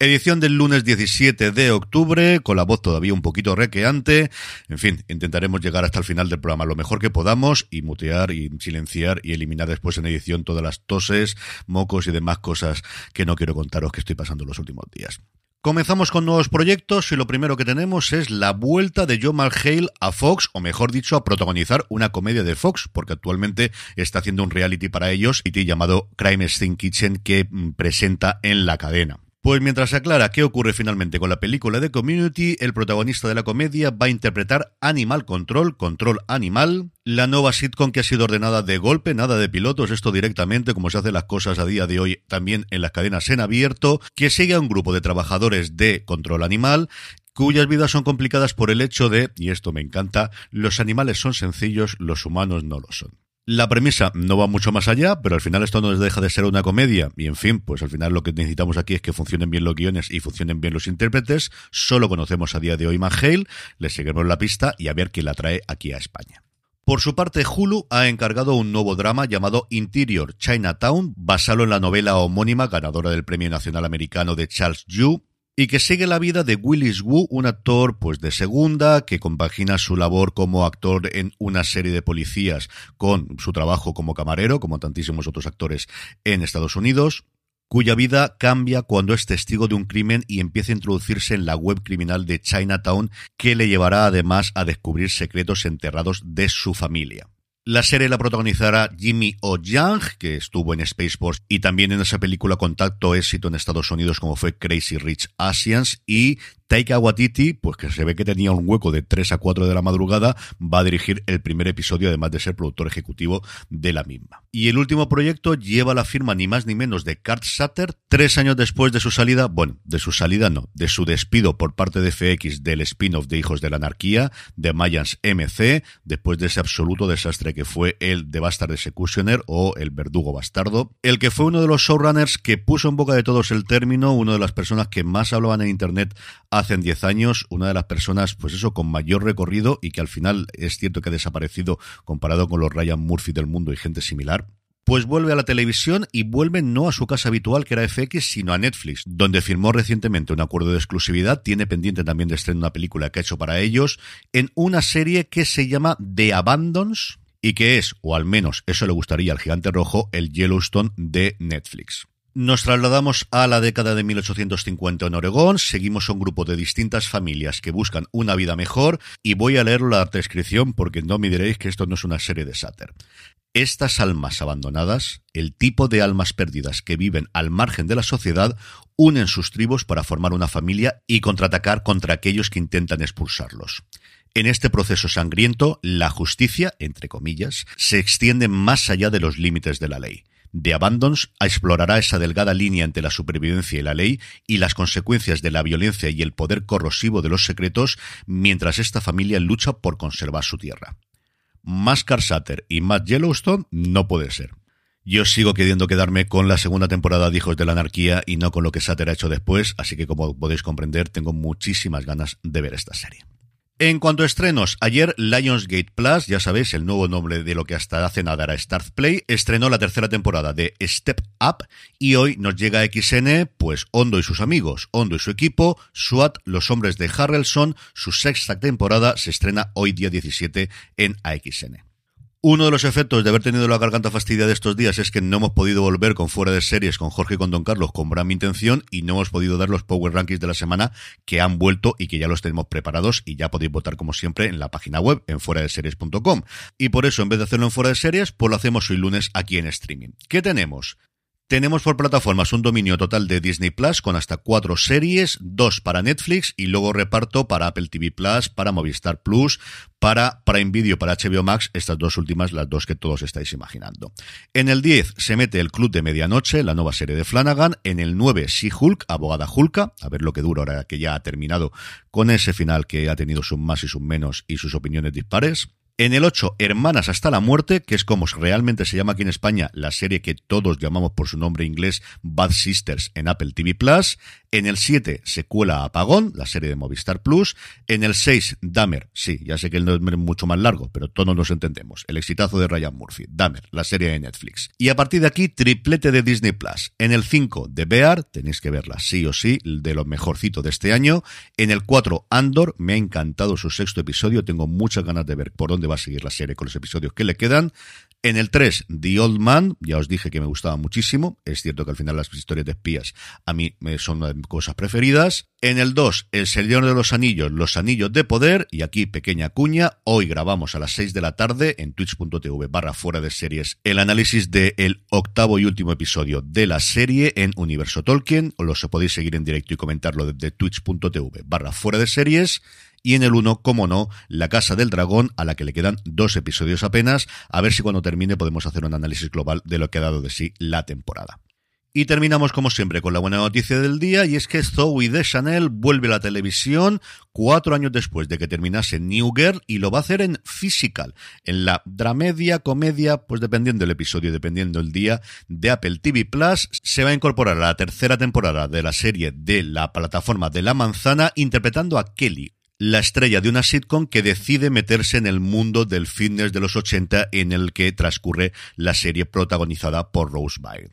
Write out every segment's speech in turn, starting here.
Edición del lunes 17 de octubre, con la voz todavía un poquito requeante. En fin, intentaremos llegar hasta el final del programa lo mejor que podamos y mutear y silenciar y eliminar después en edición todas las toses, mocos y demás cosas que no quiero contaros que estoy pasando los últimos días. Comenzamos con nuevos proyectos y lo primero que tenemos es la vuelta de Joe Hale a Fox, o mejor dicho, a protagonizar una comedia de Fox, porque actualmente está haciendo un reality para ellos, llamado Crime Scene Kitchen, que mm, presenta en la cadena. Pues mientras se aclara qué ocurre finalmente con la película de Community, el protagonista de la comedia va a interpretar Animal Control, Control Animal, la nueva sitcom que ha sido ordenada de golpe, nada de pilotos, esto directamente, como se hacen las cosas a día de hoy también en las cadenas en abierto, que sigue a un grupo de trabajadores de Control Animal cuyas vidas son complicadas por el hecho de, y esto me encanta, los animales son sencillos, los humanos no lo son. La premisa no va mucho más allá, pero al final esto no deja de ser una comedia. Y en fin, pues al final lo que necesitamos aquí es que funcionen bien los guiones y funcionen bien los intérpretes. Solo conocemos a día de hoy Hale, le seguimos la pista y a ver quién la trae aquí a España. Por su parte, Hulu ha encargado un nuevo drama llamado Interior Chinatown, basado en la novela homónima ganadora del Premio Nacional Americano de Charles Yu, y que sigue la vida de Willis Wu, un actor pues de segunda que compagina su labor como actor en una serie de policías con su trabajo como camarero, como tantísimos otros actores en Estados Unidos cuya vida cambia cuando es testigo de un crimen y empieza a introducirse en la web criminal de Chinatown, que le llevará además a descubrir secretos enterrados de su familia. La serie la protagonizará Jimmy O. Young, que estuvo en Spaceforce y también en esa película contacto éxito en Estados Unidos como fue Crazy Rich Asians y Taika Waititi, pues que se ve que tenía un hueco de 3 a 4 de la madrugada, va a dirigir el primer episodio, además de ser productor ejecutivo de la misma. Y el último proyecto lleva la firma ni más ni menos de Kurt Sutter, tres años después de su salida, bueno, de su salida no, de su despido por parte de FX del spin-off de Hijos de la Anarquía, de Mayans MC, después de ese absoluto desastre que fue el The Bastard Executioner o el Verdugo Bastardo, el que fue uno de los showrunners que puso en boca de todos el término, una de las personas que más hablaban en Internet hace 10 años, una de las personas, pues eso, con mayor recorrido y que al final es cierto que ha desaparecido comparado con los Ryan Murphy del mundo y gente similar, pues vuelve a la televisión y vuelve no a su casa habitual que era FX, sino a Netflix, donde firmó recientemente un acuerdo de exclusividad, tiene pendiente también de estrenar una película que ha hecho para ellos, en una serie que se llama The Abandons y que es, o al menos eso le gustaría al gigante rojo, el Yellowstone de Netflix. Nos trasladamos a la década de 1850 en Oregón, seguimos a un grupo de distintas familias que buscan una vida mejor y voy a leer la descripción porque no me diréis que esto no es una serie de Satter. Estas almas abandonadas, el tipo de almas perdidas que viven al margen de la sociedad, unen sus tribus para formar una familia y contraatacar contra aquellos que intentan expulsarlos. En este proceso sangriento, la justicia, entre comillas, se extiende más allá de los límites de la ley. The Abandons explorará esa delgada línea entre la supervivencia y la ley y las consecuencias de la violencia y el poder corrosivo de los secretos mientras esta familia lucha por conservar su tierra. Más Sutter y más Yellowstone no puede ser. Yo sigo queriendo quedarme con la segunda temporada de Hijos de la Anarquía y no con lo que Sutter ha hecho después, así que como podéis comprender tengo muchísimas ganas de ver esta serie. En cuanto a estrenos, ayer Lionsgate Plus, ya sabéis, el nuevo nombre de lo que hasta hace nada era Start Play, estrenó la tercera temporada de Step Up y hoy nos llega a XN, pues Hondo y sus amigos, Hondo y su equipo, SWAT, los hombres de Harrelson, su sexta temporada se estrena hoy día 17 en AXN. Uno de los efectos de haber tenido la garganta fastidia de estos días es que no hemos podido volver con fuera de series con Jorge y con Don Carlos con gran intención y no hemos podido dar los Power Rankings de la semana que han vuelto y que ya los tenemos preparados y ya podéis votar como siempre en la página web en fuera de series.com. Y por eso en vez de hacerlo en fuera de series, pues lo hacemos hoy lunes aquí en streaming. ¿Qué tenemos? Tenemos por plataformas un dominio total de Disney Plus con hasta cuatro series, dos para Netflix y luego reparto para Apple TV Plus, para Movistar Plus, para Prime Video, para HBO Max, estas dos últimas, las dos que todos estáis imaginando. En el 10 se mete el Club de Medianoche, la nueva serie de Flanagan. En el 9, She-Hulk, abogada Hulka, a ver lo que dura ahora que ya ha terminado con ese final que ha tenido sus más y sus menos y sus opiniones dispares. En el 8, Hermanas hasta la muerte, que es como realmente se llama aquí en España la serie que todos llamamos por su nombre inglés Bad Sisters en Apple TV Plus. En el 7, secuela Apagón, la serie de Movistar Plus. En el 6, Dahmer, sí, ya sé que el nombre es mucho más largo, pero todos nos entendemos. El exitazo de Ryan Murphy, Dahmer, la serie de Netflix. Y a partir de aquí, triplete de Disney Plus. En el 5, The Bear, tenéis que verla sí o sí, de lo mejorcito de este año. En el 4, Andor, me ha encantado su sexto episodio, tengo muchas ganas de ver por dónde va a seguir la serie con los episodios que le quedan. En el 3, The Old Man, ya os dije que me gustaba muchísimo. Es cierto que al final las historias de espías a mí son una de cosas preferidas. En el 2, El Señor de los Anillos, Los Anillos de Poder. Y aquí, pequeña cuña, hoy grabamos a las 6 de la tarde en twitch.tv barra fuera de series el análisis del octavo y último episodio de la serie en Universo Tolkien. Os lo podéis seguir en directo y comentarlo desde twitch.tv barra fuera de series y en el 1, como no, La Casa del Dragón, a la que le quedan dos episodios apenas, a ver si cuando termine podemos hacer un análisis global de lo que ha dado de sí la temporada. Y terminamos como siempre con la buena noticia del día y es que Zoe de Chanel vuelve a la televisión cuatro años después de que terminase New Girl y lo va a hacer en Physical, en la dramedia, comedia, pues dependiendo del episodio, dependiendo el día de Apple TV Plus, se va a incorporar a la tercera temporada de la serie de la plataforma de la manzana interpretando a Kelly, la estrella de una sitcom que decide meterse en el mundo del fitness de los 80 en el que transcurre la serie protagonizada por Rose Byrne.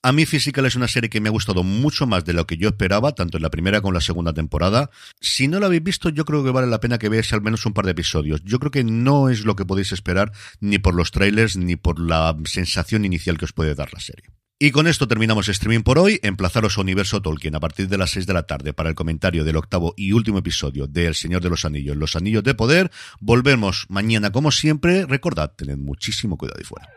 A mí Physical es una serie que me ha gustado mucho más de lo que yo esperaba, tanto en la primera como en la segunda temporada. Si no la habéis visto, yo creo que vale la pena que veáis al menos un par de episodios. Yo creo que no es lo que podéis esperar ni por los trailers ni por la sensación inicial que os puede dar la serie. Y con esto terminamos streaming por hoy. Emplazaros a Universo Tolkien a partir de las 6 de la tarde para el comentario del octavo y último episodio de El Señor de los Anillos, Los Anillos de Poder. Volvemos mañana como siempre. Recordad, tened muchísimo cuidado y fuera.